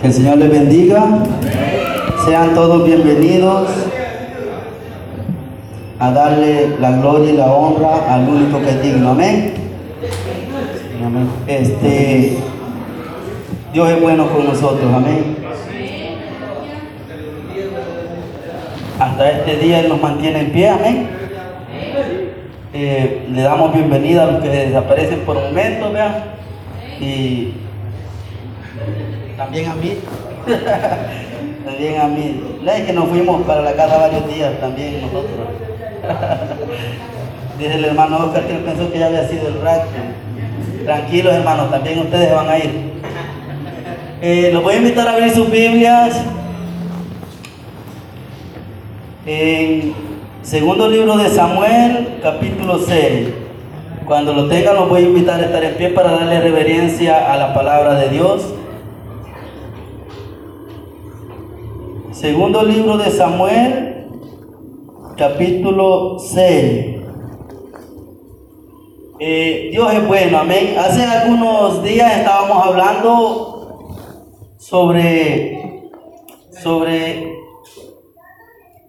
Que el Señor les bendiga. Sean todos bienvenidos a darle la gloria y la honra al único que es digno. Amén. Este, Dios es bueno con nosotros. Amén. Hasta este día Él nos mantiene en pie. Amén. Eh, le damos bienvenida a los que desaparecen por un momento, vean. Y también a mí. también a mí. Es que nos fuimos para la casa varios días también nosotros. Dice el hermano Oscar que él pensó que ya había sido el rapto. Tranquilos hermanos, también ustedes van a ir. Eh, los voy a invitar a abrir sus Biblias. En segundo libro de Samuel, capítulo 6. Cuando lo tengan, los voy a invitar a estar en pie para darle reverencia a la palabra de Dios. Segundo libro de Samuel, capítulo 6. Eh, Dios es bueno, amén. Hace algunos días estábamos hablando sobre, sobre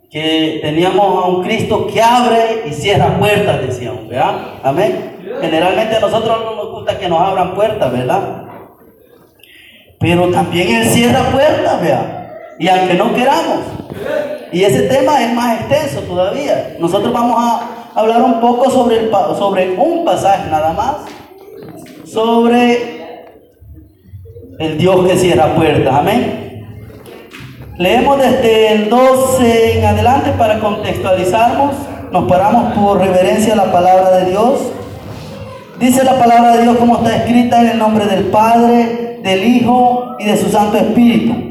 que teníamos a un Cristo que abre y cierra puertas, decíamos, ¿verdad? Amén. Generalmente a nosotros no nos gusta que nos abran puertas, ¿verdad? Pero también Él cierra puertas, ¿verdad? Y aunque no queramos. Y ese tema es más extenso todavía. Nosotros vamos a hablar un poco sobre, el, sobre un pasaje nada más. Sobre el Dios que cierra puertas. Amén. Leemos desde el 12 en adelante para contextualizarnos. Nos paramos por reverencia a la palabra de Dios. Dice la palabra de Dios como está escrita en el nombre del Padre, del Hijo y de su Santo Espíritu.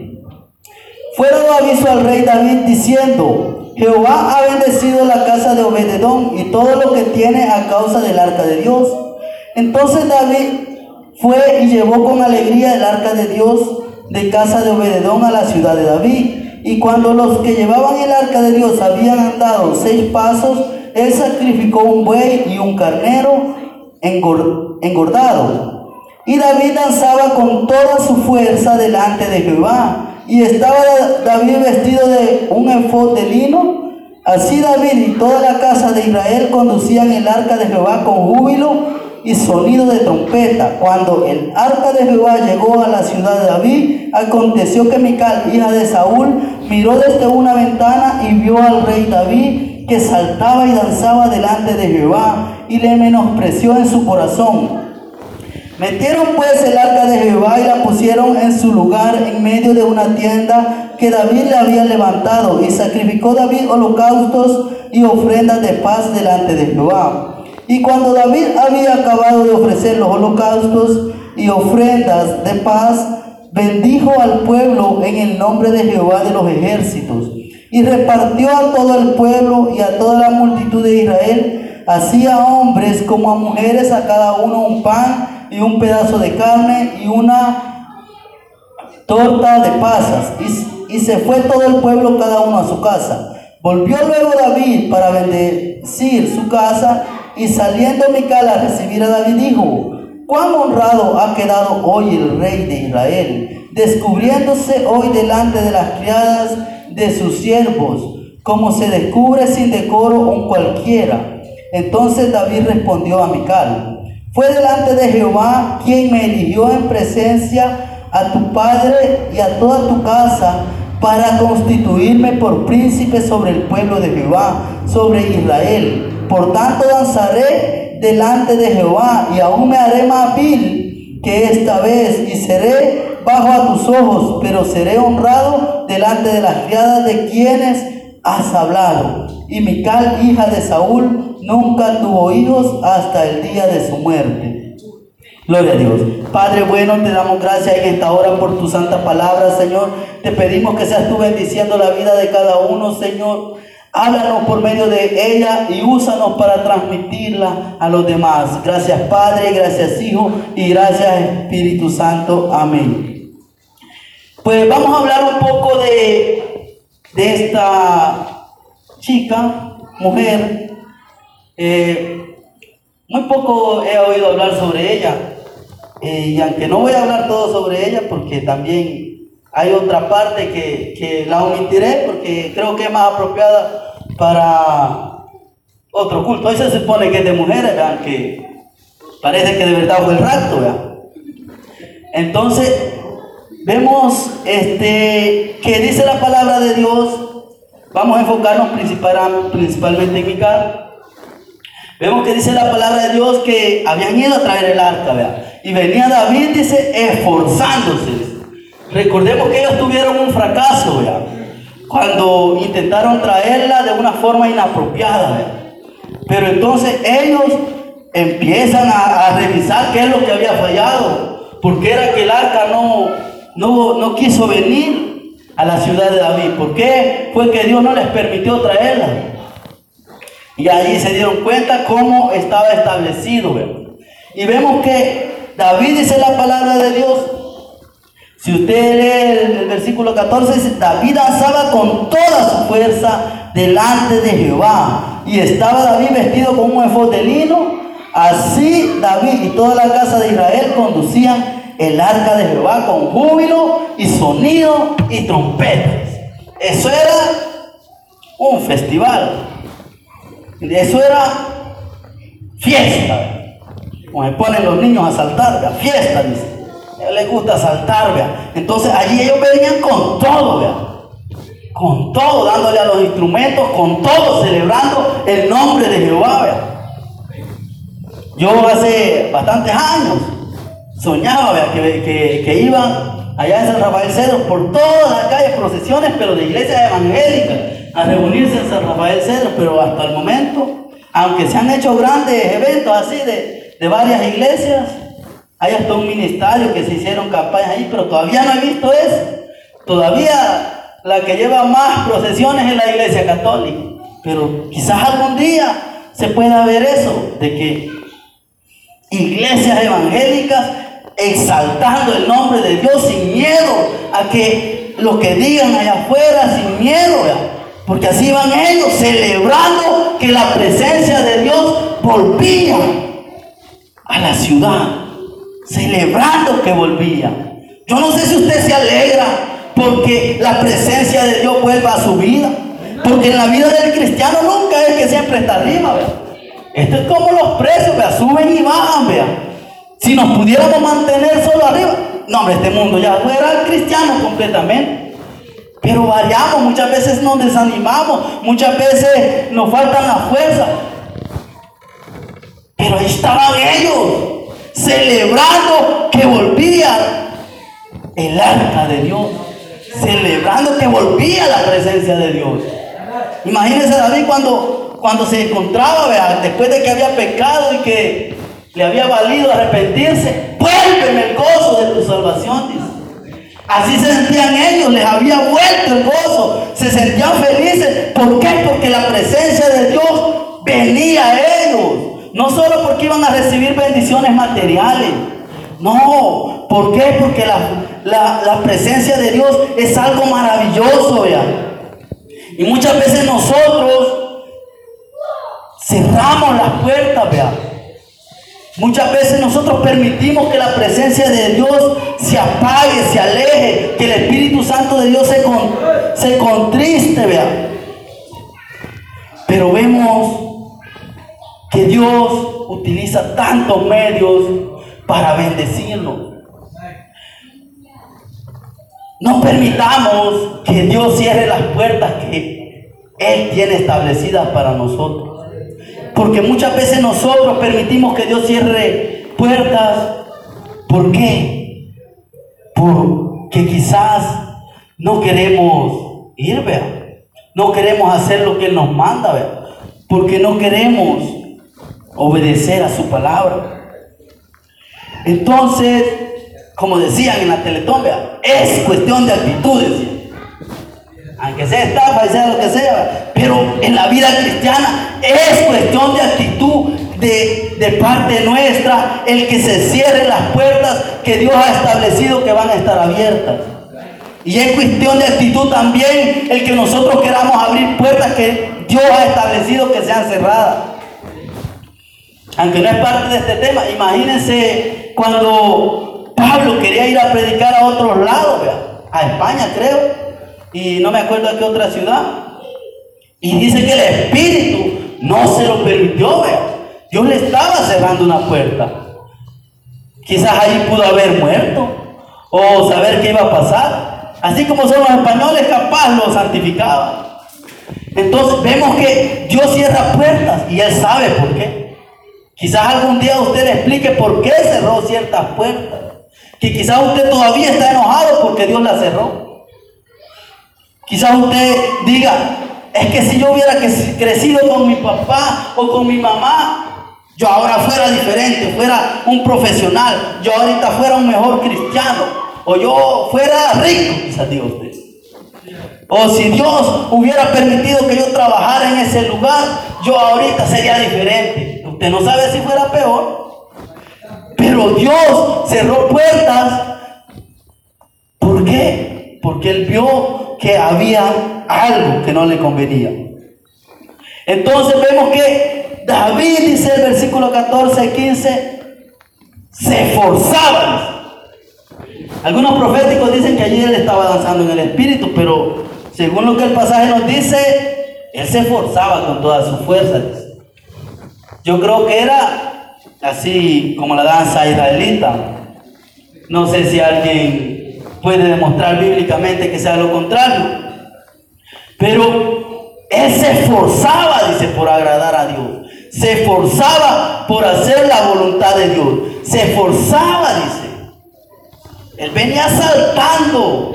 Fue dado aviso al rey David diciendo, Jehová ha bendecido la casa de Obededón y todo lo que tiene a causa del arca de Dios. Entonces David fue y llevó con alegría el arca de Dios de casa de Obededón a la ciudad de David. Y cuando los que llevaban el arca de Dios habían andado seis pasos, él sacrificó un buey y un carnero engordado. Y David danzaba con toda su fuerza delante de Jehová. Y estaba David vestido de un efod de lino. Así David y toda la casa de Israel conducían el arca de Jehová con júbilo y sonido de trompeta. Cuando el arca de Jehová llegó a la ciudad de David, aconteció que Mical, hija de Saúl, miró desde una ventana y vio al rey David que saltaba y danzaba delante de Jehová y le menospreció en su corazón. Metieron pues el arca de Jehová y la pusieron en su lugar en medio de una tienda que David le había levantado y sacrificó David holocaustos y ofrendas de paz delante de Jehová. Y cuando David había acabado de ofrecer los holocaustos y ofrendas de paz, bendijo al pueblo en el nombre de Jehová de los ejércitos y repartió a todo el pueblo y a toda la multitud de Israel, así a hombres como a mujeres, a cada uno un pan y un pedazo de carne y una torta de pasas. Y, se fue todo el pueblo cada uno a su casa. Volvió luego David para bendecir su casa y saliendo Mical a recibir a David dijo, cuán honrado ha quedado hoy el rey de Israel, descubriéndose hoy delante de las criadas de sus siervos, como se descubre sin decoro un cualquiera. Entonces David respondió a Mical, fue delante de Jehová quien me eligió en presencia a tu padre y a toda tu casa para constituirme por príncipe sobre el pueblo de Jehová, sobre Israel. Por tanto danzaré delante de Jehová y aún me haré más vil que esta vez y seré bajo a tus ojos, pero seré honrado delante de las criadas de quienes has hablado. Y Mical, hija de Saúl, nunca tuvo hijos hasta el día de su muerte. Gloria a Dios. Padre bueno, te damos gracias en esta hora por tu santa palabra, Señor. Te pedimos que seas tú bendiciendo la vida de cada uno, Señor. Háblanos por medio de ella y úsanos para transmitirla a los demás. Gracias Padre, gracias Hijo y gracias Espíritu Santo. Amén. Pues vamos a hablar un poco de, de esta chica, mujer, eh, muy poco he oído hablar sobre ella. Eh, y aunque no voy a hablar todo sobre ella, porque también hay otra parte que, que la omitiré, porque creo que es más apropiada para otro culto. Hoy se supone que es de mujeres, vean, que parece que de verdad fue el rapto. Entonces, vemos este, que dice la palabra de Dios, vamos a enfocarnos principalmente en Mical. Vemos que dice la palabra de Dios que habían ido a traer el arca, vean. Y venía David, dice, esforzándose. Recordemos que ellos tuvieron un fracaso, vean. Cuando intentaron traerla de una forma inapropiada, vean. Pero entonces ellos empiezan a, revisar qué es lo que había fallado. Porque era que el arca no, no, no quiso venir a la ciudad de David. ¿Por qué? Fue que Dios no les permitió traerla. Y allí se dieron cuenta cómo estaba establecido. Y vemos que David dice la palabra de Dios. Si usted lee el, versículo 14, dice, David danzaba con toda su fuerza delante de Jehová. Y estaba David vestido con un efod de lino. Así David y toda la casa de Israel conducían el arca de Jehová con júbilo y sonido y trompetas. Eso era un festival. Eso era fiesta. Como se ponen los niños a saltar, fiesta, dice. A ellos les gusta saltar, vea. Entonces allí ellos venían con todo, vea. Con todo, dándole a los instrumentos, con todo, celebrando el nombre de Jehová, vea. Yo hace bastantes años soñaba, que, que iban allá en San Rafael Cedro por todas las calles, procesiones, pero de iglesias evangélicas, a reunirse en San Rafael Cedro, pero hasta el momento, aunque se han hecho grandes eventos así de, de varias iglesias. Hay hasta un ministerio que se hicieron campañas ahí, pero todavía no he visto eso. Todavía la que lleva más procesiones es la iglesia católica. Pero quizás algún día se pueda ver eso, de que iglesias evangélicas exaltando el nombre de Dios sin miedo a que lo que digan allá afuera, sin miedo, porque así van ellos celebrando que la presencia de Dios volvía a la ciudad, celebrando que volvía. Yo no sé si usted se alegra porque la presencia de Dios vuelva a su vida. Porque en la vida del cristiano nunca es que siempre está arriba, Esto es como los precios, suben y bajan, vea. Si nos pudiéramos mantener solo arriba, no, este mundo ya fuera cristiano completamente. Pero variamos, muchas veces nos desanimamos, muchas veces nos faltan las fuerzas. Pero ahí estaban ellos, celebrando que volvía el arca de Dios, celebrando que volvía la presencia de Dios. Imagínense David cuando, cuando se encontraba, después de que había pecado y que le había valido arrepentirse, vuélveme el gozo de tu salvación. Así se sentían ellos, les había vuelto el gozo, se sentían felices. ¿Por qué? Porque la presencia de Dios venía a ellos. No solo porque iban a recibir bendiciones materiales. No, ¿por qué? Porque la, presencia de Dios es algo maravilloso, ya. Y muchas veces nosotros cerramos las puertas, vea. Muchas veces nosotros permitimos que la presencia de Dios se apague, se aleje, que el Espíritu Santo de Dios se, se contriste, vea. Pero vemos que Dios utiliza tantos medios para bendecirnos. No permitamos que Dios cierre las puertas que Él tiene establecidas para nosotros. Porque muchas veces nosotros permitimos que Dios cierre puertas. ¿Por qué? Porque quizás no queremos ir, vea. No queremos hacer lo que Él nos manda, vea. Porque no queremos obedecer a su palabra. Entonces, como decían en la Teletón, es cuestión de actitudes. Aunque sea estafa y sea lo que sea, pero en la vida cristiana es cuestión de actitud de, de parte nuestra el que se cierren las puertas que Dios ha establecido que van a estar abiertas. Y es cuestión de actitud también el que nosotros queramos abrir puertas que Dios ha establecido que sean cerradas aunque no es parte de este tema, imagínense cuando Pablo quería ir a predicar a otros lados, a España creo, y no me acuerdo a qué otra ciudad, y dice que el Espíritu no se lo permitió, vea. Dios le estaba cerrando una puerta. Quizás ahí pudo haber muerto o saber qué iba a pasar. Así como son los españoles, capaz lo santificaba. Entonces vemos que Dios cierra puertas y Él sabe por qué. Quizás algún día usted le explique por qué cerró ciertas puertas. Que quizás usted todavía está enojado porque Dios la cerró. Quizás usted diga, es que si yo hubiera crecido con mi papá o con mi mamá, yo ahora fuera diferente, fuera un profesional, yo ahorita fuera un mejor cristiano, o yo fuera rico, quizás. O si Dios hubiera permitido que yo trabajara en ese lugar, yo ahorita sería diferente. Usted no sabe si fuera peor. Pero Dios cerró puertas. ¿Por qué? Porque Él vio que había algo que no le convenía. Entonces vemos que David, dice el versículo 14 y 15, se esforzaba. Algunos proféticos dicen que allí él estaba danzando en el espíritu, pero según lo que el pasaje nos dice, él se esforzaba con todas sus fuerzas. Yo creo que era así como la danza israelita. No sé si alguien puede demostrar bíblicamente que sea lo contrario. Pero él se esforzaba, dice, por agradar a Dios. Se esforzaba por hacer la voluntad de Dios. Se esforzaba, dice. Él venía saltando,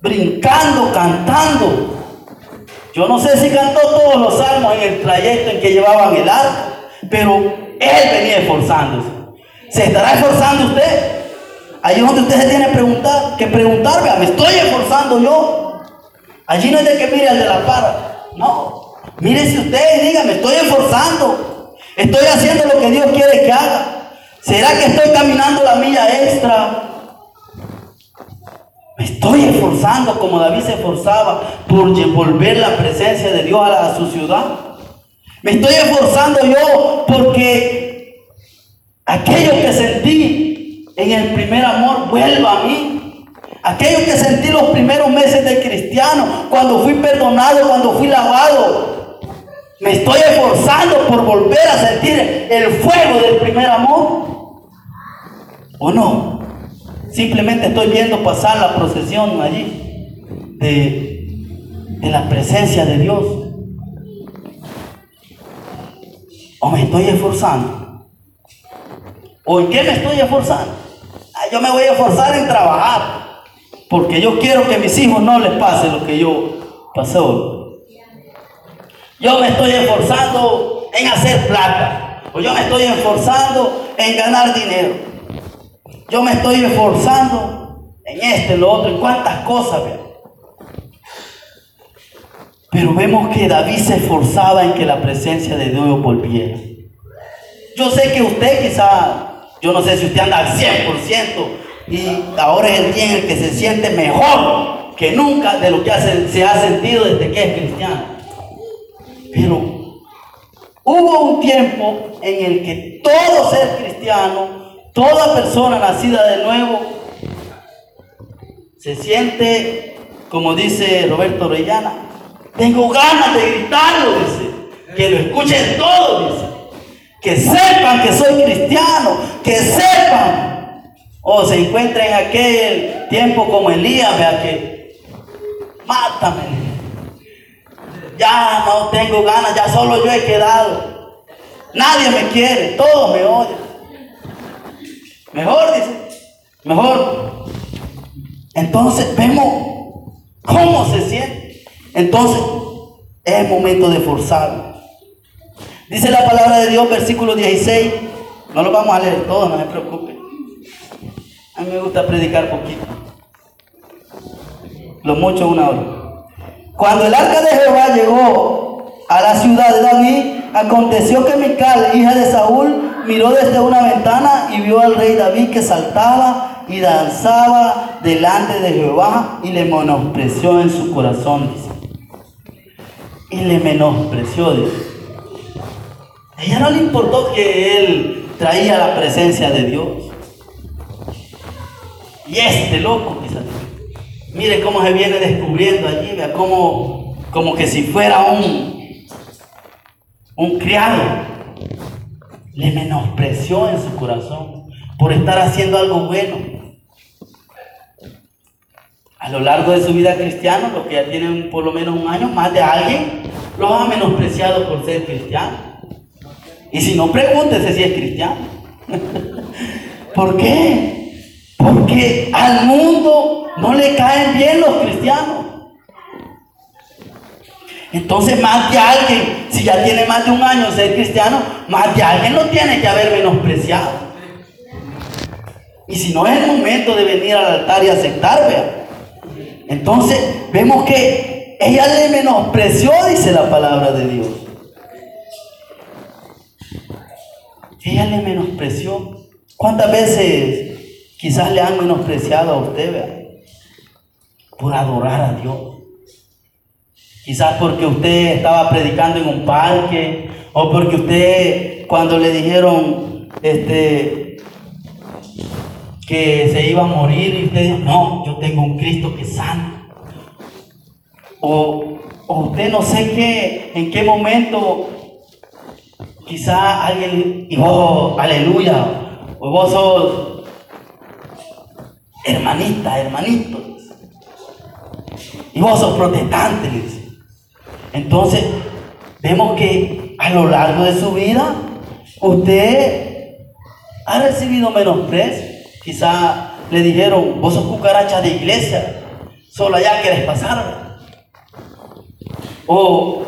brincando, cantando. Yo no sé si cantó todos los salmos en el trayecto en que llevaban el arco, pero él venía esforzándose. ¿Se estará esforzando usted? Ahí es donde usted se que preguntar, que preguntarme, ¿me estoy esforzando yo? Allí no es de que mire al de la para. No. Mire si usted diga, me estoy esforzando. Estoy haciendo lo que Dios quiere que haga. ¿Será que estoy caminando la milla extra? Me estoy esforzando como David se esforzaba por volver la presencia de Dios a, a su ciudad. Me estoy esforzando yo porque aquello que sentí en el primer amor vuelva a mí. Aquello que sentí los primeros meses de cristiano, cuando fui perdonado, cuando fui lavado. Me estoy esforzando por volver a sentir el fuego del primer amor. ¿O no? Simplemente estoy viendo pasar la procesión allí de, de la presencia de Dios. ¿O me estoy esforzando? ¿O en qué me estoy esforzando? Ah, yo me voy a esforzar en trabajar. Porque yo quiero que a mis hijos no les pase lo que yo pasé. Yo me estoy esforzando en hacer plata. O yo me estoy esforzando en ganar dinero. Yo me estoy esforzando en este, lo otro, en cuántas cosas. Pero vemos que David se esforzaba en que la presencia de Dios volviera. Yo sé que usted quizá, yo no sé si usted anda al 100%, y ahora es el día en el que se siente mejor que nunca de lo que se ha sentido desde que es cristiano. Pero hubo un tiempo en el que todo ser cristiano, toda persona nacida de nuevo, se siente, como dice Roberto Orellana, tengo ganas de gritarlo, dice, que lo escuchen todos, dice, que sepan que soy cristiano, que sepan o se encuentra en aquel tiempo como Elías, vea que, mátame. Ya no tengo ganas, ya solo yo he quedado. Nadie me quiere, todos me odian. Mejor, dice, mejor. Entonces vemos cómo se siente. Entonces es momento de forzarlo. Dice la palabra de Dios, versículo 16. No lo vamos a leer todo, no se preocupe. A mí me gusta predicar poquito. Lo mucho una hora. Cuando el arca de Jehová llegó a la ciudad de David, aconteció que Mical, hija de Saúl, miró desde una ventana y vio al rey David que saltaba y danzaba delante de Jehová y le menospreció en su corazón, dice. Y le menospreció, dice. A ella no le importó que él traía la presencia de Dios. Y este loco, quizás, mire cómo se viene descubriendo allí, vea como, como que si fuera un, un criado, le menospreció en su corazón por estar haciendo algo bueno. A lo largo de su vida cristiana, los que ya tienen por lo menos un año, más de alguien los ha menospreciado por ser cristiano. Y si no, pregúntese si es cristiano. ¿Por qué? Porque al mundo no le caen bien los cristianos. Entonces más de alguien, si ya tiene más de un año ser cristiano, más de alguien lo tiene que haber menospreciado. Y si no es el momento de venir al altar y aceptar, vea. Entonces vemos que ella le menospreció, dice la palabra de Dios. Ella le menospreció. ¿Cuántas veces quizás le han menospreciado a usted, vea? Por adorar a Dios. Quizás porque usted estaba predicando en un parque o porque usted cuando le dijeron este que se iba a morir y usted dijo, no, yo tengo un Cristo que sana. O, o usted no sé qué, en qué momento quizás alguien, y vos, aleluya, o vos sos hermanita, hermanito, y vos sos protestante, entonces, vemos que a lo largo de su vida, usted ha recibido menosprecio. Quizá le dijeron, vos sos cucaracha de iglesia, solo allá quieres pasar. O,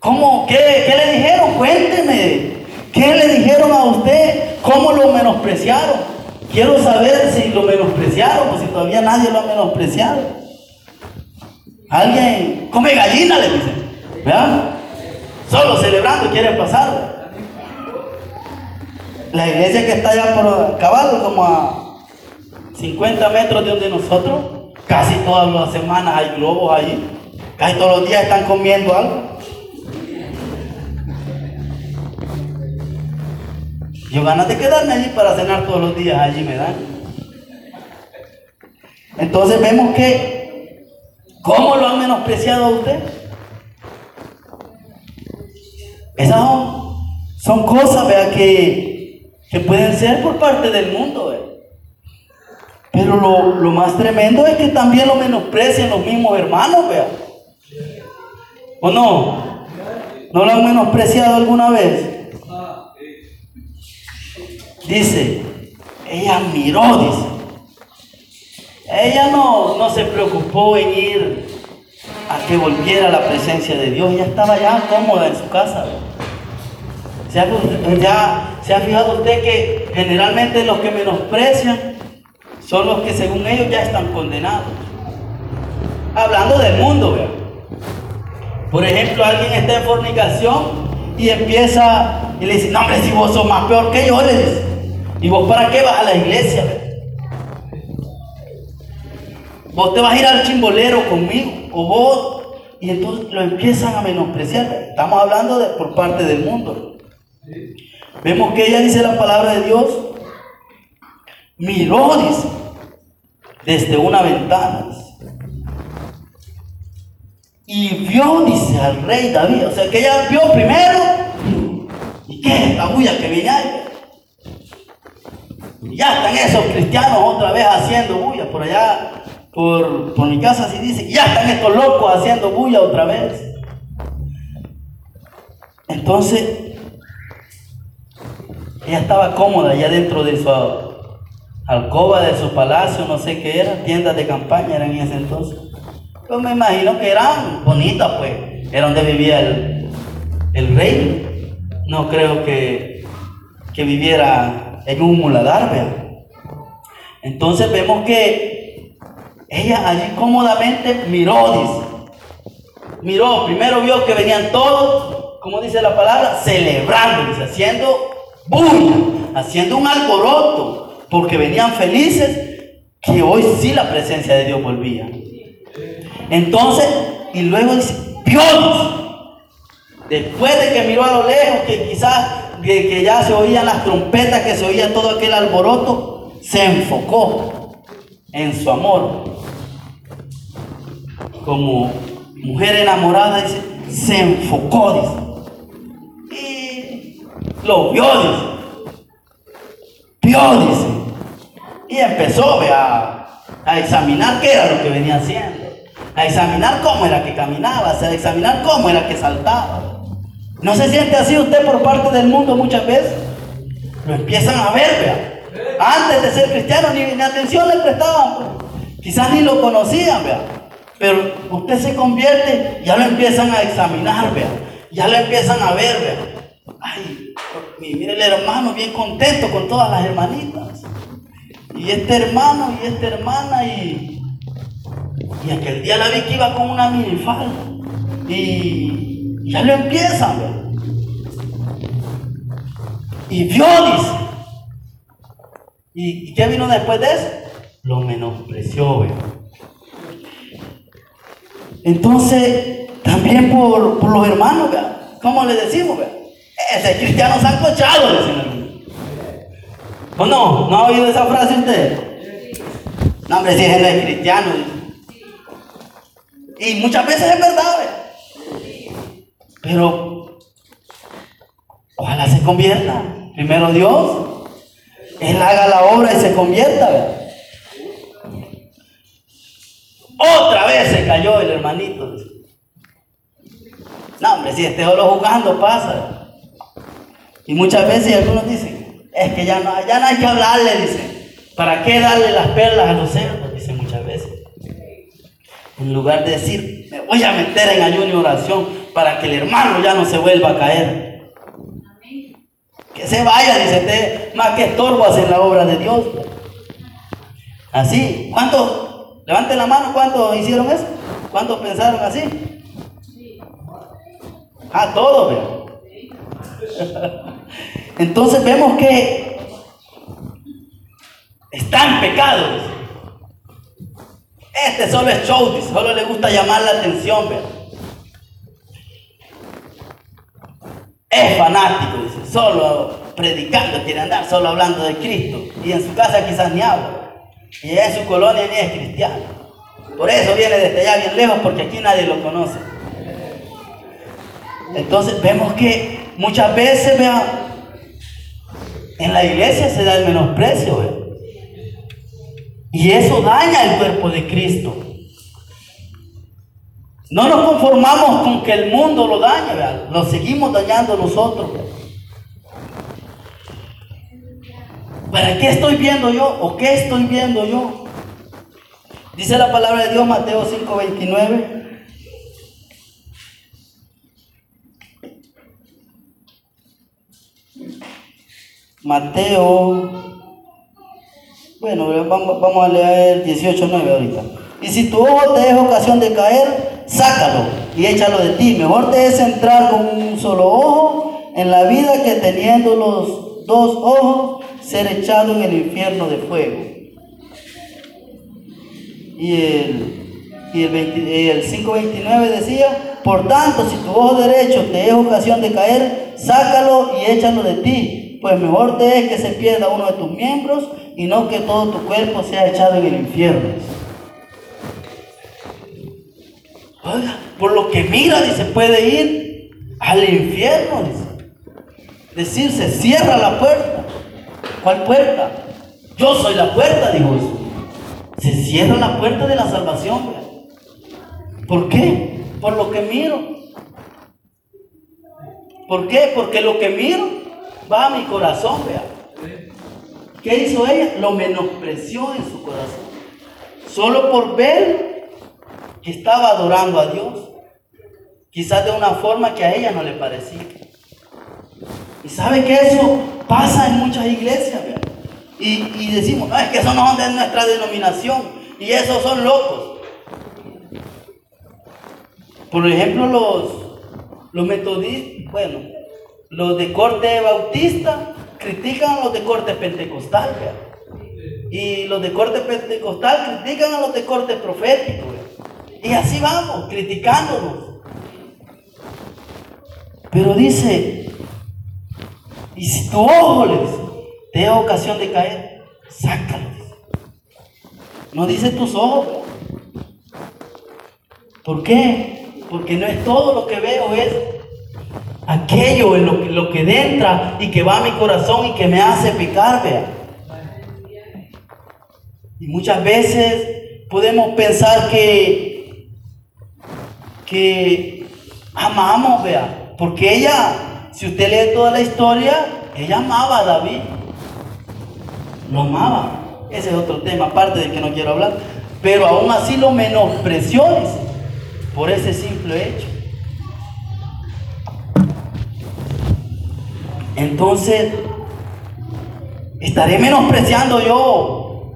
¿cómo? ¿Qué, ¿Qué le dijeron? Cuénteme. ¿Qué le dijeron a usted? ¿Cómo lo menospreciaron? Quiero saber si lo menospreciaron o si todavía nadie lo ha menospreciado. Alguien come gallina, le dicen. ¿Verdad? Solo celebrando quiere pasar. La iglesia que está allá por caballo, como a 50 metros de donde nosotros, casi todas las semanas hay globos allí. Casi todos los días están comiendo algo. Yo ganas de quedarme allí para cenar todos los días allí, me dan. Entonces vemos que, ¿cómo lo han menospreciado a usted? Esas son, cosas vea, que, que, pueden ser por parte del mundo. Pero lo, más tremendo es que también lo menosprecian los mismos hermanos. Vea. ¿O no? ¿No lo han menospreciado alguna vez? Dice, ella miró, dice. Ella no, no se preocupó en ir a que volviera la presencia de Dios. Ella estaba ya cómoda en su casa. ¿Se ha, ya, ¿Se ha fijado usted que generalmente los que menosprecian son los que según ellos ya están condenados? Hablando del mundo, ¿verdad? Por ejemplo, alguien está en fornicación y empieza y le dice, no hombre, si vos sos más peor que yo, le dice. ¿Y vos para qué vas a la iglesia? Vos te vas a ir al chimbolero conmigo, o vos, y entonces lo empiezan a menospreciar. Estamos hablando por parte del mundo. Vemos que ella dice la palabra de Dios, miró, dice, desde una ventana. Y vio, dice, al rey David. O sea, que ella vio primero, ¿y qué es esta bulla que viene ahí? Ya están esos cristianos otra vez haciendo bulla por allá, por, por mi casa, así dice, ya están estos locos haciendo bulla otra vez. Entonces, ella estaba cómoda ya dentro de su alcoba, de su palacio, no sé qué era, tiendas de campaña eran en ese entonces. Yo me imagino que eran bonitas, pues. Era donde vivía el, el rey. No creo que, que viviera en un muladar, Entonces vemos que ella allí cómodamente miró, dice. Miró, primero vio que venían todos, como dice la palabra, celebrando, haciendo haciendo un alboroto, porque venían felices que hoy sí la presencia de Dios volvía. Entonces, y luego dice, Dios, después de que miró a lo lejos, que quizás que ya se oían las trompetas, que se oía todo aquel alboroto, se enfocó en su amor. Como mujer enamorada, dice, se enfocó, dice. Y lo vio, dice. Vio, dice. Y empezó a, a examinar qué era lo que venía haciendo. A examinar cómo era que caminaba, a examinar cómo era que saltaba. ¿No se siente así usted por parte del mundo muchas veces? Lo empiezan a ver, vea. Antes de ser cristiano ni, atención le prestaban, pues. quizás ni lo conocían, vea. Pero usted se convierte, ya lo empiezan a examinar, vea. Ya lo empiezan a ver, vea. Ay, mire el hermano bien contento con todas las hermanitas. Y este hermano y esta hermana y, y aquel día la vi que iba con una minifalda. Y ya lo empiezan, Y vio, dice. ¿Y, qué vino después de eso? Lo menospreció, Entonces, también por, los hermanos, ¿vea? ¿Cómo le decimos, vea? Ese cristiano sancochado, dicen ¿O no? ¿No ha oído esa frase usted? No, hombre, si es cristiano. Y muchas veces es verdad, ¿vea? Pero ojalá se convierta. Primero Dios. Él haga la obra y se convierta. Otra vez se cayó el hermanito. No, hombre, si esté solo jugando pasa. Y muchas veces algunos dicen, es que ya no, ya no hay que hablarle, dicen. ¿Para qué darle las perlas a los cerdos? Dicen muchas veces. En lugar de decir, me voy a meter en ayuno y oración para que el hermano ya no se vuelva a caer. Que se vaya, dice usted, más que estorbos en la obra de Dios. Así, ¿cuántos? Levanten la mano, ¿cuántos hicieron eso? ¿Cuántos pensaron así? Ah, todos, Entonces vemos que está en pecado. Este solo es show, solo le gusta llamar la atención, Es fanático, dice, solo predicando, quiere andar solo hablando de Cristo. Y en su casa quizás ni habla. Y en su colonia ni es cristiano. Por eso viene desde allá bien lejos, porque aquí nadie lo conoce. Entonces vemos que muchas veces, en la iglesia se da el menosprecio. Y eso daña el cuerpo de Cristo. No nos conformamos con que el mundo lo dañe, lo seguimos dañando nosotros. ¿Para qué estoy viendo yo o qué estoy viendo yo? Dice la palabra de Dios, Mateo 5:29. Mateo bueno, vamos, a leer 18.9 ahorita. Y si tu ojo te es ocasión de caer, sácalo y échalo de ti. Mejor te es entrar con un solo ojo en la vida que teniendo los dos ojos ser echado en el infierno de fuego. Y el, y el, el 5.29 decía, por tanto, si tu ojo derecho te es ocasión de caer, sácalo y échalo de ti, pues mejor te es que se pierda uno de tus miembros y no que todo tu cuerpo sea echado en el infierno. Oiga, por lo que mira, dice, puede ir al infierno, dice. Decir, se cierra la puerta. ¿Cuál puerta? Yo soy la puerta, dijo eso. Se cierra la puerta de la salvación. ¿Por qué? Por lo que miro. ¿Por qué? Porque lo que miro va a mi corazón, vea. ¿Qué hizo ella? Lo menospreció en su corazón. Solo por ver que estaba adorando a Dios. Quizás de una forma que a ella no le parecía. Y sabe que eso pasa en muchas iglesias. Y, decimos, no, es que eso no son de nuestra denominación. Y esos son locos. Por ejemplo, los, los metodistas, bueno, los de corte bautista critican a los de corte pentecostal, y los de corte pentecostal critican a los de corte profético. Y así vamos, criticándonos. Pero dice, Y si tu ojo le dice, te da ocasión de caer, sácalo. No dice tus ojos. ¿Por qué? Porque no es todo lo que veo, es aquello en lo lo que entra y que va a mi corazón y que me hace picar, vea. Y muchas veces podemos pensar que, que amamos, vea, porque ella, si usted lee toda la historia, ella amaba a David. Lo amaba. Ese es otro tema, aparte de que no quiero hablar. Pero aún así lo menospreció por ese simple hecho. Entonces, estaré menospreciando yo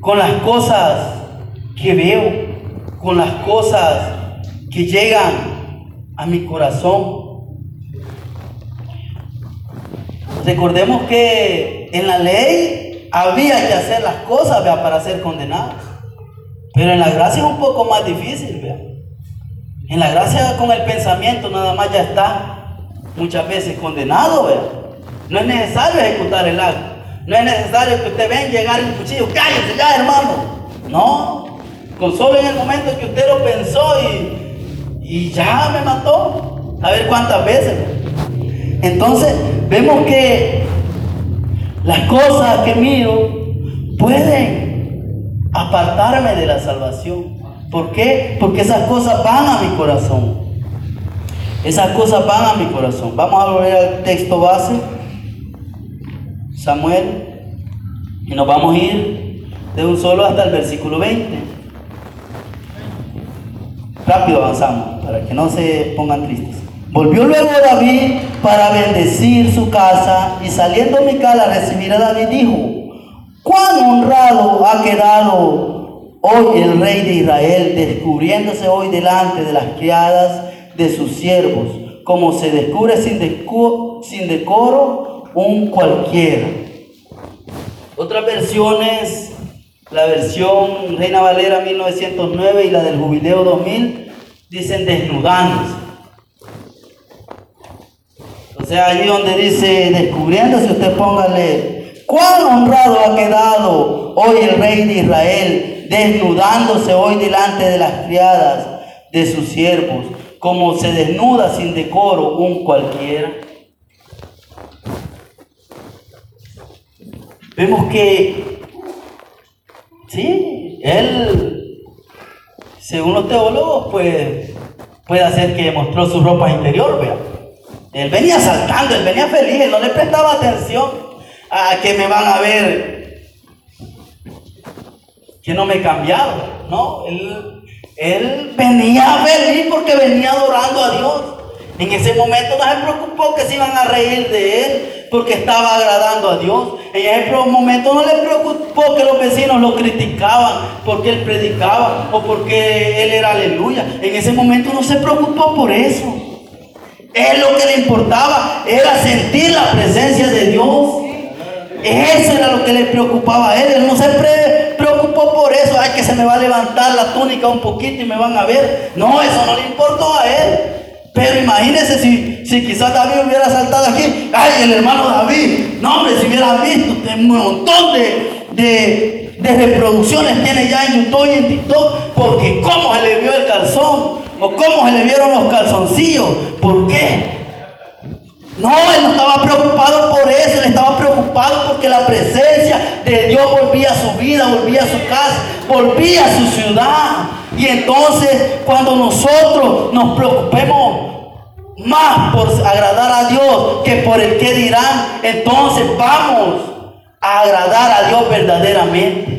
con las cosas que veo, con las cosas que llegan a mi corazón. Recordemos que en la ley había que hacer las cosas para ser condenados. Pero en la gracia es un poco más difícil. ¿vea? En la gracia con el pensamiento nada más ya está muchas veces condenado. ¿vea? No es necesario ejecutar el acto. No es necesario que usted venga, llegar un cuchillo, cállese ya hermano. No, con solo en el momento que usted lo pensó y, y ya me mató. A ver cuántas veces. Entonces, vemos que las cosas que miro pueden apartarme de la salvación. ¿Por qué? Porque esas cosas van a mi corazón. Esas cosas van a mi corazón. Vamos a volver al texto base. Samuel. Y nos vamos a ir de un solo hasta el versículo 20. Rápido avanzamos para que no se pongan tristes. Volvió luego David para bendecir su casa y saliendo Mical a recibir a David dijo, cuán honrado ha quedado hoy el rey de Israel descubriéndose hoy delante de las criadas de sus siervos, como se descubre sin, sin decoro un cualquiera. Otras versiones, la versión Reina Valera 1909 y la del Jubileo 2000, dicen desnudándose. O sea, allí donde dice descubriéndose, usted póngale, cuán honrado ha quedado hoy el rey de Israel, desnudándose hoy delante de las criadas de sus siervos, como se desnuda sin decoro un cualquiera. Vemos que, sí, él, según los teólogos, pues puede hacer que mostró su ropa interior, vea. Él venía saltando, él venía feliz, él no le prestaba atención a que me van a ver que no me he cambiado. No, él, él venía feliz porque venía adorando a Dios. En ese momento no se preocupó que se iban a reír de él porque estaba agradando a Dios. En ese momento no le preocupó que los vecinos lo criticaban porque él predicaba o porque él era aleluya. En ese momento no se preocupó por eso. Él lo que le importaba era sentir la presencia de Dios. Eso era lo que le preocupaba a él. Él no se preocupó por eso. Ay, que se me va a levantar la túnica un poquito y me van a ver. No, eso no le importó a él. Pero imagínese si, si quizás David hubiera saltado aquí. Ay, el hermano David. No, hombre, si hubiera visto un montón de, de, de reproducciones tiene ya en YouTube y en TikTok. Porque cómo se le vio el calzón. ¿O cómo se le vieron los calzoncillos? ¿Por qué? No, él no estaba preocupado por eso, él estaba preocupado porque la presencia de Dios volvía a su vida, volvía a su casa, volvía a su ciudad. Y entonces cuando nosotros nos preocupemos más por agradar a Dios que por el que dirán, entonces vamos a agradar a Dios verdaderamente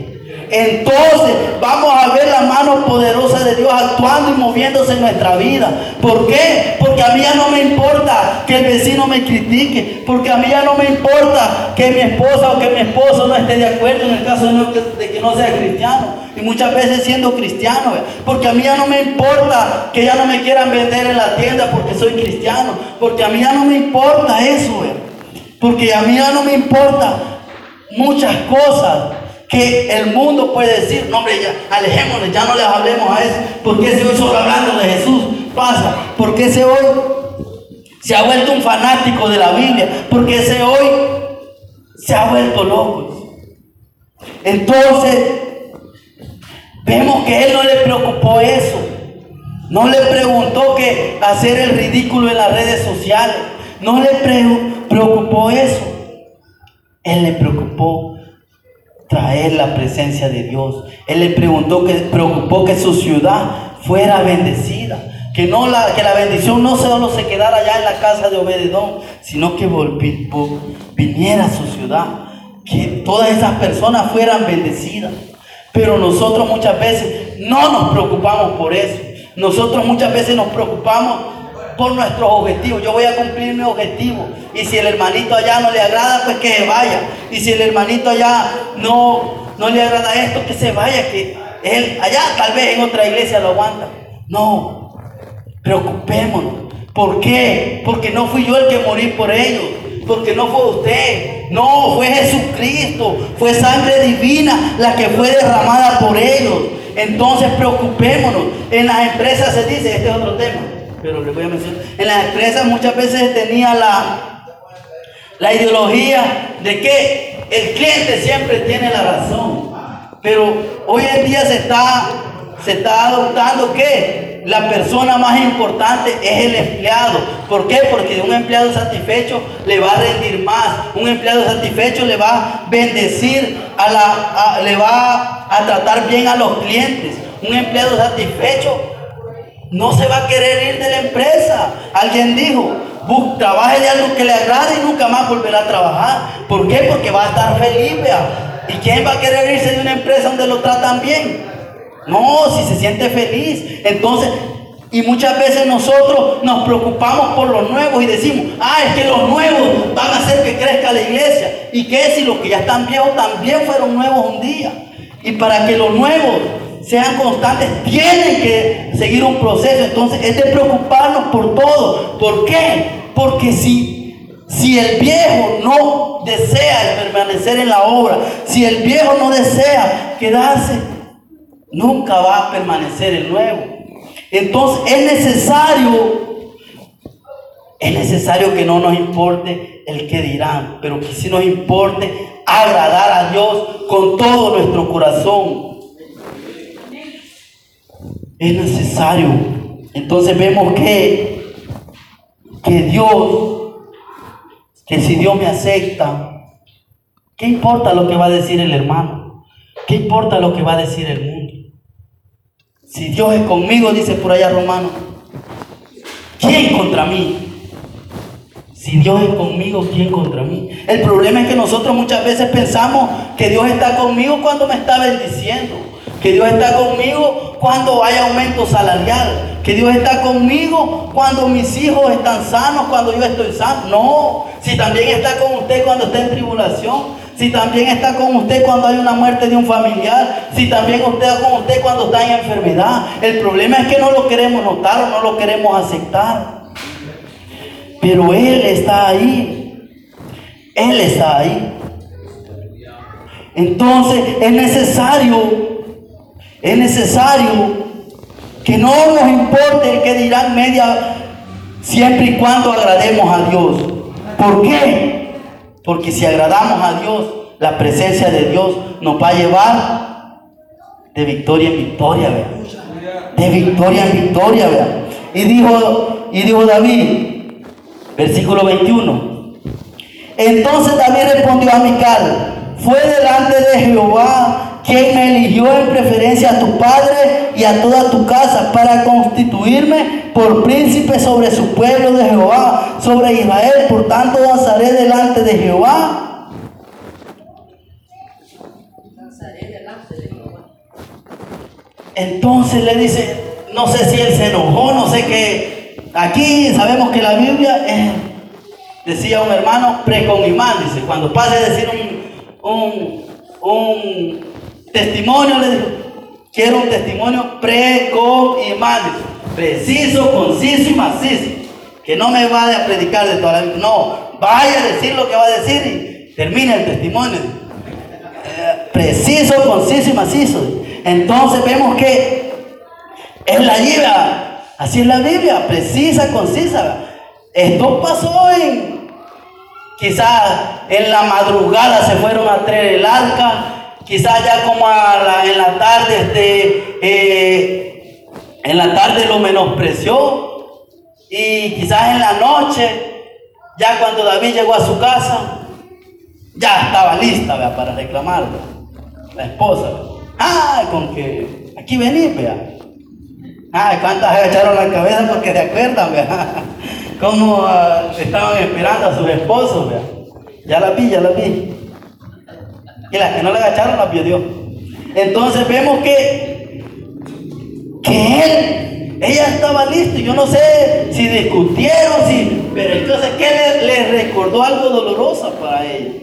entonces vamos a ver la mano poderosa de Dios actuando y moviéndose en nuestra vida. ¿Por qué? Porque a mí ya no me importa que el vecino me critique, porque a mí ya no me importa que mi esposa o que mi esposo no esté de acuerdo en el caso de, que no sea cristiano. Y muchas veces siendo cristiano, porque a mí ya no me importa que ya no me quieran vender en la tienda porque soy cristiano, porque a mí ya no me importa eso, porque a mí ya no me importa muchas cosas que el mundo puede decir, no hombre, ya alejémonos, ya no les hablemos a eso, porque se hoy solo hablando de Jesús pasa, porque se hoy Se ha vuelto un fanático de la Biblia, porque ese hoy se ha vuelto loco. Entonces, vemos que él no le preocupó eso. No le preguntó que hacer el ridículo en las redes sociales. No le preocupó eso. Él le preocupó traer la presencia de Dios. Él le preguntó que preocupó que su ciudad fuera bendecida. Que, no la, que la bendición no solo se quedara allá en la casa de Obededón, sino que viniera a su ciudad. Que todas esas personas fueran bendecidas. Pero nosotros muchas veces no nos preocupamos por eso. Nosotros muchas veces nos preocupamos por nuestros objetivos. Yo voy a cumplir mi objetivo. Y si el hermanito allá no le agrada, pues que se vaya. Y si el hermanito allá no, no le agrada esto, que se vaya. Que él allá tal vez en otra iglesia lo aguanta. No, preocupémonos. ¿Por qué? Porque no fui yo el que morí por ellos. Porque no fue usted. No, fue Jesucristo. Fue sangre divina la que fue derramada por ellos. Entonces preocupémonos. En las empresas se dice, este es otro tema, pero les voy a mencionar. En las empresas muchas veces tenía la, la ideología de que el cliente siempre tiene la razón. Pero hoy en día se está, se está adoptando que la persona más importante es el empleado. ¿Por qué? Porque un empleado satisfecho le va a rendir más. Un empleado satisfecho le va a bendecir, a la, le va a tratar bien a los clientes. Un empleado satisfecho no se va a querer ir de la empresa. Alguien dijo, trabaje de algo que le agrade y nunca más volverá a trabajar. ¿Por qué? Porque va a estar feliz. ¿Y quién va a querer irse de una empresa donde lo tratan bien? No, si se siente feliz. Entonces, y muchas veces nosotros nos preocupamos por los nuevos y decimos, ah, es que los nuevos van a hacer que crezca la iglesia. ¿Y qué si los que ya están viejos también fueron nuevos un día? Y para que los nuevos sean constantes, tienen que seguir un proceso. Entonces es de preocuparnos por todo. ¿Por qué? Porque si, si el viejo no desea permanecer en la obra, si el viejo no desea quedarse, nunca va a permanecer el nuevo. Entonces es necesario, es necesario que no nos importe el que dirán, pero que sí nos importe agradar a Dios con todo nuestro corazón es necesario. Entonces vemos que, que Dios, que si Dios me acepta, ¿qué importa lo que va a decir el hermano? ¿Qué importa lo que va a decir el mundo? Si Dios es conmigo, dice por allá Romano, ¿quién contra mí? Si Dios es conmigo, ¿quién contra mí? El problema es que nosotros muchas veces pensamos que Dios está conmigo cuando me está bendiciendo. Que Dios está conmigo cuando hay aumento salarial. Que Dios está conmigo cuando mis hijos están sanos, cuando yo estoy sano. No, si también está con usted cuando está en tribulación. Si también está con usted cuando hay una muerte de un familiar. Si también está con usted cuando está en enfermedad. El problema es que no lo queremos notar o no lo queremos aceptar. Pero Él está ahí. Él está ahí. Entonces es necesario es necesario que no nos importe el que dirán media siempre y cuando agrademos a Dios. ¿Por qué? Porque si agradamos a Dios, la presencia de Dios nos va a llevar de victoria en victoria, De victoria en victoria, Y dijo, y dijo David, versículo 21. Entonces David respondió a Mical, fue delante de Jehová quien me eligió en preferencia a tu padre y a toda tu casa para constituirme por príncipe sobre su pueblo de Jehová, sobre Israel. Por tanto, danzaré delante de Jehová. Entonces le dice, no sé si él se enojó, no sé qué. Aquí sabemos que la Biblia es, decía un hermano, preconimán, dice, cuando pase a decir un, un, un Testimonio, le dijo. Quiero un testimonio pre, y. Preciso, conciso y macizo. Que no me vaya a predicar de toda la vida. No, vaya a decir lo que va a decir y termine el testimonio. Eh, preciso, conciso y macizo. Entonces vemos que es la Biblia. Así es la Biblia, precisa, concisa. Esto pasó en, quizás en la madrugada se fueron a traer el arca, quizás ya como en la tarde, este, eh, en la tarde lo menospreció y quizás en la noche, ya cuando David llegó a su casa, ya estaba lista para reclamar la esposa. Ah, con que aquí venís, vea. Ay, cuántas se echaron la cabeza porque se acuerdan, vea. Cómo ah, estaban esperando a sus esposos, vea. Ya la vi, ya la vi. Y las que no le agacharon las Dios. Entonces vemos que, que él, ella estaba lista. Yo no sé si discutieron, si, pero entonces que le, le recordó algo doloroso para ella.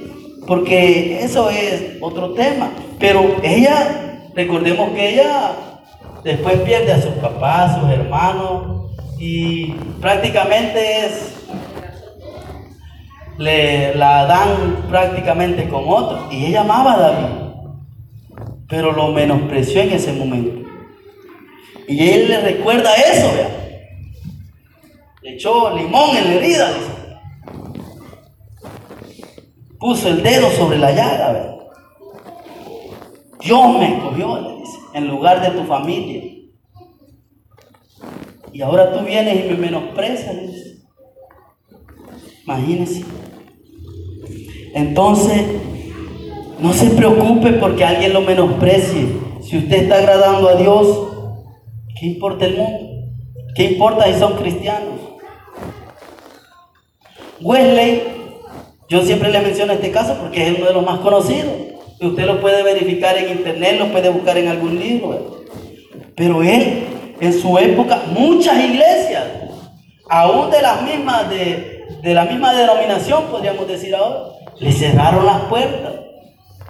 Porque eso es otro tema. Pero ella, recordemos que ella después pierde a sus papás, sus hermanos y prácticamente es le la dan prácticamente con otro y ella amaba a David pero lo menospreció en ese momento y él le recuerda eso vea le echó limón en la herida puso el dedo sobre la llaga Dios me escogió, dice, en lugar de tu familia. Y ahora tú vienes y me menosprecias. Imagínese. Entonces, no se preocupe porque alguien lo menosprecie. Si usted está agradando a Dios, ¿qué importa el mundo? ¿Qué importa si son cristianos? Wesley, yo siempre le menciono este caso porque es uno de los más conocidos. Usted lo puede verificar en internet, lo puede buscar en algún libro. Pero él, en su época, muchas iglesias, aún de las mismas, de, de la misma denominación, podríamos decir ahora, le cerraron las puertas.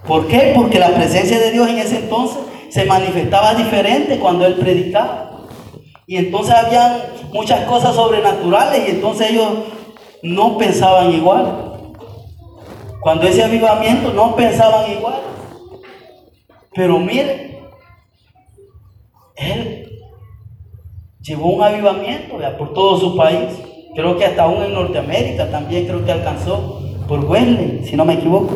¿Por qué? Porque la presencia de Dios en ese entonces se manifestaba diferente cuando él predicaba. Y entonces habían muchas cosas sobrenaturales y entonces ellos no pensaban igual. Cuando ese avivamiento no pensaban igual. Pero mire, él llevó un avivamiento por todo su país. Creo que hasta aún en Norteamérica también creo que alcanzó por Wesley, si no me equivoco.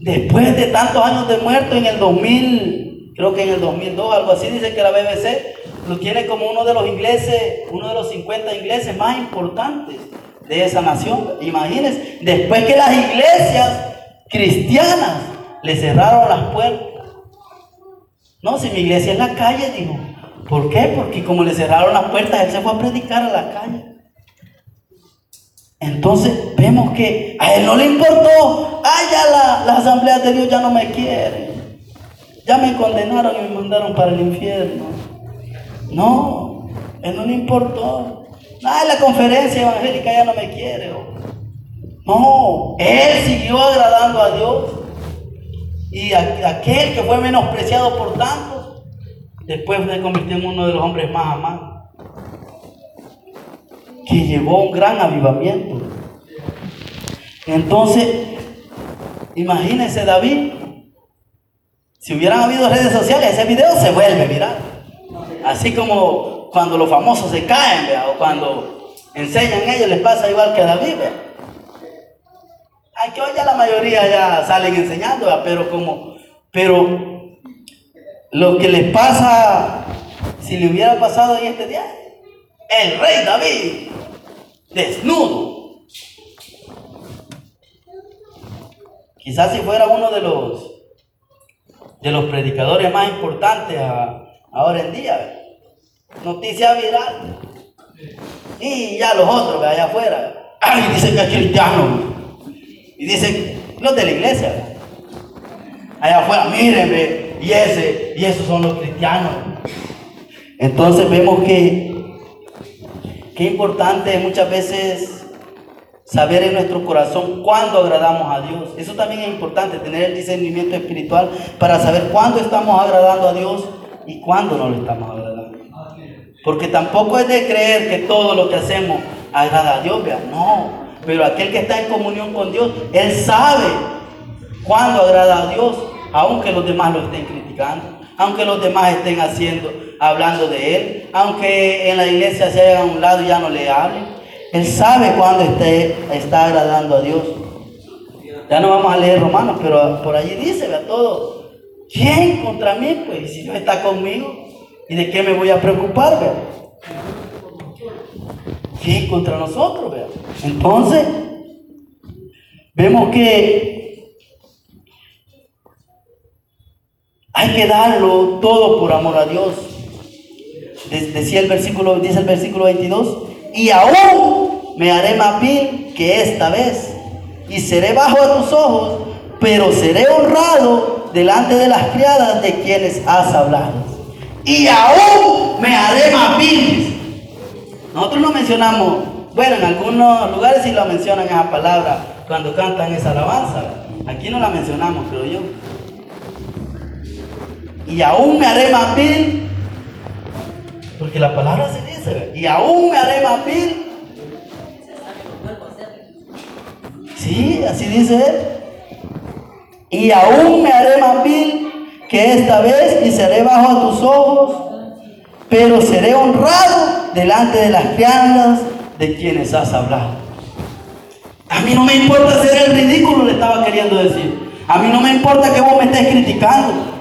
Después de tantos años de muerto en el 2000, creo que en el 2002, algo así, dice que la BBC lo tiene como uno de los ingleses, uno de los 50 ingleses más importantes de esa nación. Imagínense, después que las iglesias cristianas le cerraron las puertas. No, si mi iglesia es la calle, digo. ¿Por qué? Porque como le cerraron las puertas, él se fue a predicar a la calle. Entonces vemos que a él no le importó. Ah, ya la, las asambleas de Dios ya no me quieren. Ya me condenaron y me mandaron para el infierno. No, él no le importó. Ah, la conferencia evangélica ya no me quiere. No, él siguió agradando a Dios. Y aquel que fue menospreciado por tantos, después se convirtió en uno de los hombres más amados. Que llevó un gran avivamiento. Entonces, imagínense David, si hubieran habido redes sociales, ese video se vuelve viral. Así como cuando los famosos se caen, o cuando enseñan ellos, les pasa igual que a David. Hay que hoy ya la mayoría ya salen enseñando, pero como, pero lo que les pasa, si le hubiera pasado en este día, el rey David, desnudo. Quizás si fuera uno de los de los predicadores más importantes ahora en día, Noticia viral. Y ya los otros, allá afuera. Ay, dicen que es cristiano. Y dicen, los de la iglesia. Allá afuera, mírenme. Y ese, y esos son los cristianos. Entonces vemos que qué importante muchas veces saber en nuestro corazón cuándo agradamos a Dios. Eso también es importante, tener el discernimiento espiritual para saber cuándo estamos agradando a Dios y cuándo no lo estamos agradando. Porque tampoco es de creer que todo lo que hacemos agrada a Dios, vea. No, pero aquel que está en comunión con Dios, él sabe cuándo agrada a Dios, aunque los demás lo estén criticando. Aunque los demás estén haciendo, hablando de Él, aunque en la iglesia se haga a un lado y ya no le hablen. Él sabe cuándo está agradando a Dios. Ya no vamos a leer Romanos, pero por allí dice, vea todo. ¿Quién contra mí? Pues si Dios está conmigo, ¿y de qué me voy a preocupar? Vea? ¿Quién contra nosotros? Vea? Entonces, vemos que Hay que darlo todo por amor a Dios. Decía el versículo, dice el versículo 22, y aún me haré más vil que esta vez, y seré bajo a tus ojos, pero seré honrado delante de las criadas de quienes has hablado. Y aún me haré más vil. Nosotros no mencionamos, bueno, en algunos lugares sí lo mencionan esa palabra cuando cantan esa alabanza. Aquí no la mencionamos, creo yo y aún me haré más vil. Porque la palabra se dice, y aún me haré más vil. Sí, así dice él. Y aún me haré más vil que esta vez y seré bajo tus ojos, pero seré honrado delante de las criadas de quienes has hablado. A mí no me importa hacer el ridículo, le estaba queriendo decir. A mí no me importa que vos me estés criticando.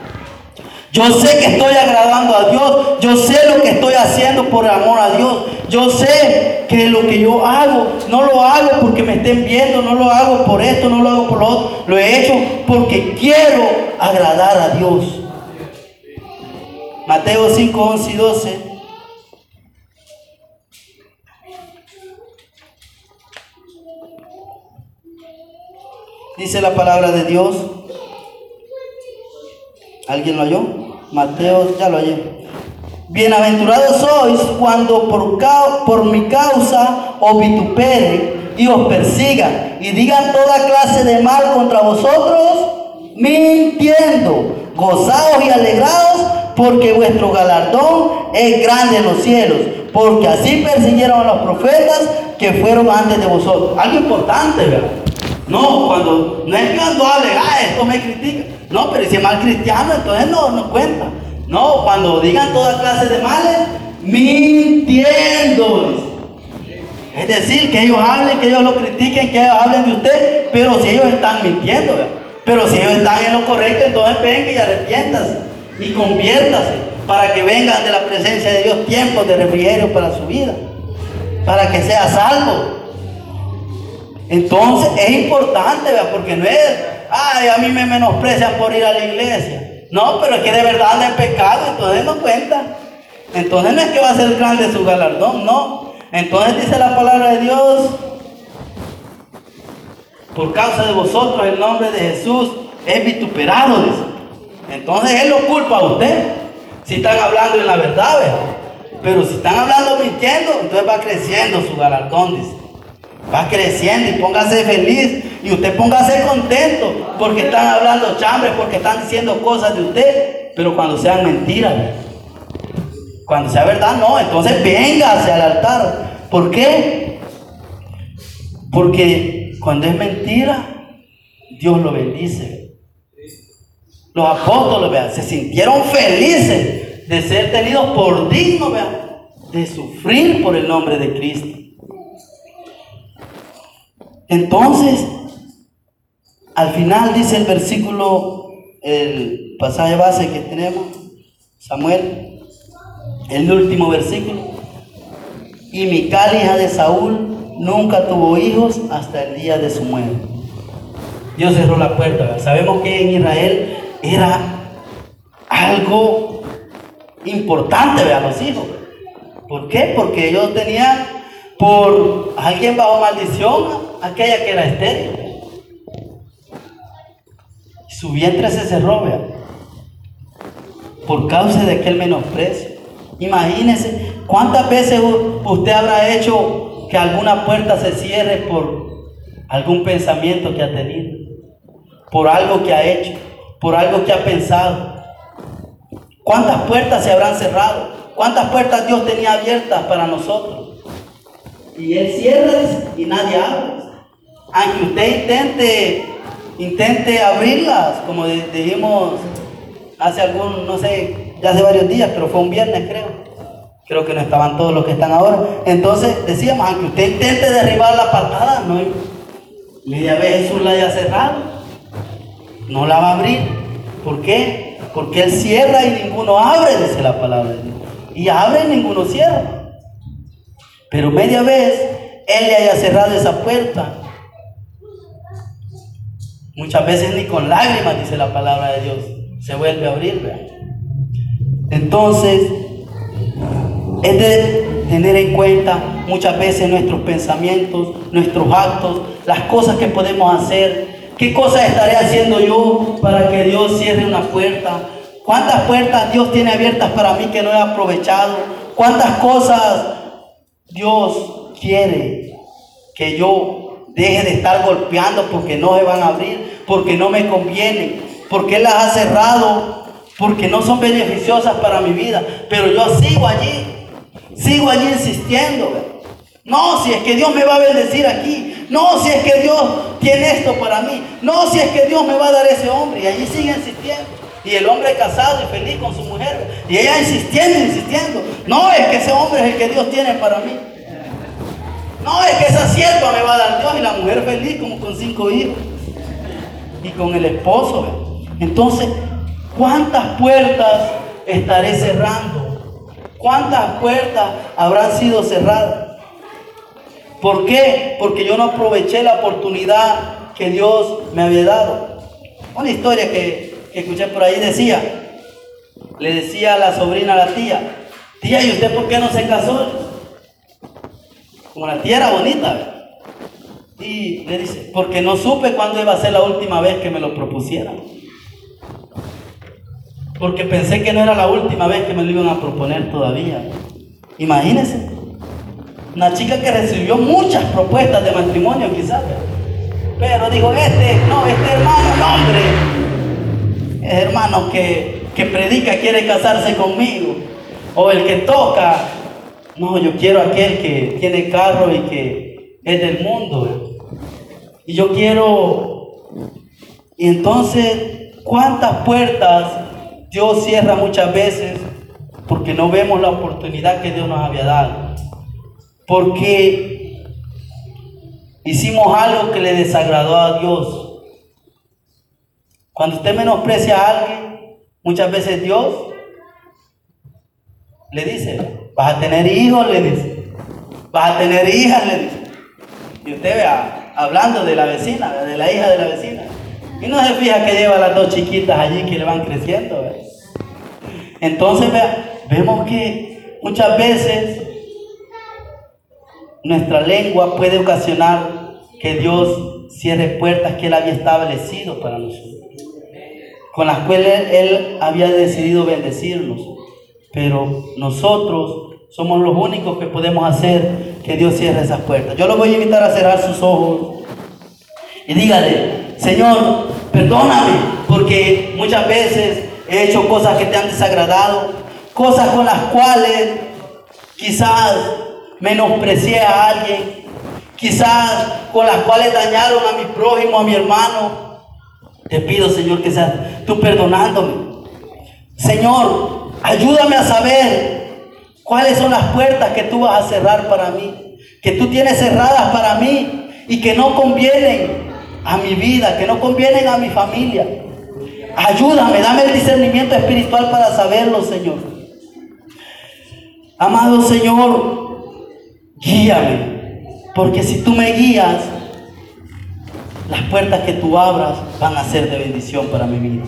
Yo sé que estoy agradando a Dios. Yo sé lo que estoy haciendo por amor a Dios. Yo sé que lo que yo hago, no lo hago porque me estén viendo, no lo hago por esto, no lo hago por lo otro. Lo he hecho porque quiero agradar a Dios. Mateo 5, 11 y 12. Dice la palabra de Dios. ¿Alguien lo oyó? Mateo, ya lo hallé. Bienaventurados sois cuando por, por mi causa os vituperen y os persigan y digan toda clase de mal contra vosotros, mintiendo. Gozaos y alegraos porque vuestro galardón es grande en los cielos, porque así persiguieron a los profetas que fueron antes de vosotros. Algo importante, ¿verdad? No, cuando no es cuando hable, ah, esto me critica. No, pero si es mal cristiano, entonces no, no cuenta. No, cuando digan toda clase de males, mintiendo. Es decir, que ellos hablen, que ellos lo critiquen, que ellos hablen de usted, pero si ellos están mintiendo, pero si ellos están en lo correcto, entonces vengan y arrepiéntase y conviértase para que vengan de la presencia de Dios tiempos de refrigerio para su vida, para que sea salvo. Entonces es importante, porque no es ay, a mí me menosprecian por ir a la iglesia. No, pero es que de verdad anda en pecado, entonces no cuenta. Entonces no es que va a ser grande su galardón, no. Entonces dice la palabra de Dios, por causa de vosotros el nombre de Jesús es vituperado. Entonces Él lo culpa a usted, si están hablando en la verdad, Pero si están hablando mintiendo, entonces va creciendo su galardón, dice. Va creciendo y póngase feliz y usted póngase contento porque están hablando chambres, porque están diciendo cosas de usted, pero cuando sean mentiras, cuando sea verdad, no, entonces véngase al altar. ¿Por qué? Porque cuando es mentira, Dios lo bendice. Los apóstoles, vean, se sintieron felices de ser tenidos por dignos, vean, de sufrir por el nombre de Cristo. Entonces, al final dice el versículo, el pasaje base que tenemos, Samuel, el último versículo. Y Mical, hija de Saúl, nunca tuvo hijos hasta el día de su muerte. Dios cerró la puerta. Sabemos que en Israel era algo importante, ver los hijos. ¿Por qué? Porque ellos tenían por alguien bajo maldición aquella que era estéril. Su vientre se cerró, por causa de aquel menosprecio. Imagínese cuántas veces usted habrá hecho que alguna puerta se cierre por algún pensamiento que ha tenido, por algo que ha hecho, por algo que ha pensado. ¿Cuántas puertas se habrán cerrado? ¿Cuántas puertas Dios tenía abiertas para nosotros? Y Él cierra y nadie abre aunque usted intente, intente abrirlas, como dijimos hace algún, no sé, ya hace varios días, pero fue un viernes creo. Creo que no estaban todos los que están ahora. Entonces decíamos, aunque usted intente derribar la patada, no media vez Jesús la haya cerrado, no la va a abrir. ¿Por qué? Porque Él cierra y ninguno abre, dice la palabra de Dios. Y abre y ninguno cierra. Pero media vez Él le haya cerrado esa puerta. Muchas veces ni con lágrimas, dice la palabra de Dios, se vuelve a abrir. Entonces, es de tener en cuenta muchas veces nuestros pensamientos, nuestros actos, las cosas que podemos hacer. ¿Qué cosas estaré haciendo yo para que Dios cierre una puerta? ¿Cuántas puertas Dios tiene abiertas para mí que no he aprovechado? ¿Cuántas cosas Dios quiere que yo deje de estar golpeando porque no se van a abrir, porque no me convienen, porque las ha cerrado, porque no son beneficiosas para mi vida? Pero yo sigo allí Sigo allí insistiendo. No, si es que Dios me va a bendecir aquí. No, si es que Dios tiene esto para mí. No, si es que Dios me va a dar ese hombre. Y allí sigue insistiendo. Y el hombre casado y feliz con su mujer. Y ella insistiendo, insistiendo. No, es que ese hombre es el que Dios tiene para mí. No, es que esa sierva me va a dar Dios. Y la mujer feliz como con cinco hijos. Y con el esposo. Entonces, ¿cuántas puertas estaré cerrando? ¿Cuántas puertas habrán sido cerradas? ¿Por qué? Porque yo no aproveché la oportunidad que Dios me había dado. Una historia que, escuché por ahí decía, le decía a la sobrina, a la tía, tía, ¿y usted por qué no se casó? Como la tía era bonita. Y le dice, porque no supe cuándo iba a ser la última vez que me lo propusieran porque pensé que no era la última vez que me lo iban a proponer todavía. Imagínense, una chica que recibió muchas propuestas de matrimonio quizás, pero dijo, este, no, este hermano, no, hombre, es hermano que, que predica quiere casarse conmigo, o el que toca, no, yo quiero aquel que tiene carro y que es del mundo. Y yo quiero, y entonces, ¿cuántas puertas Dios cierra muchas veces porque no vemos la oportunidad que Dios nos había dado. Porque hicimos algo que le desagradó a Dios. Cuando usted menosprecia a alguien, muchas veces Dios le dice, vas a tener hijos, le dice, vas a tener hijas, le dice. Y usted vea, hablando de la vecina, de la hija de la vecina. Y no se fija que lleva las dos chiquitas allí que le van creciendo. Entonces vemos que muchas veces nuestra lengua puede ocasionar que Dios cierre puertas que Él había establecido para nosotros, con las cuales Él había decidido bendecirnos. Pero nosotros somos los únicos que podemos hacer que Dios cierre esas puertas. Yo lo voy a invitar a cerrar sus ojos y dígale, Señor, perdóname, porque muchas veces he hecho cosas que te han desagradado, cosas con las cuales quizás menosprecié a alguien, quizás con las cuales dañaron a mi prójimo, a mi hermano. Te pido, Señor, que seas tú perdonándome. Señor, ayúdame a saber cuáles son las puertas que tú vas a cerrar para mí, que tú tienes cerradas para mí y que no convienen a mi vida, que no convienen a mi familia. Ayúdame, dame el discernimiento espiritual para saberlo, Señor. Amado Señor, guíame, porque si tú me guías, las puertas que tú abras van a ser de bendición para mi vida.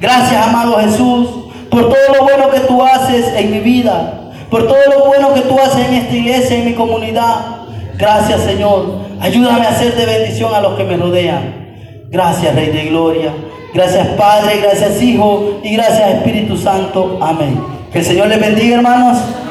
Gracias, amado Jesús, por todo lo bueno que tú haces en mi vida, por todo lo bueno que tú haces en esta iglesia, en mi comunidad. Gracias, Señor. Ayúdame a ser de bendición a los que me rodean. Gracias, Rey de Gloria. Gracias, Padre. Gracias, Hijo. Y gracias, Espíritu Santo. Amén. Que el Señor les bendiga, hermanos.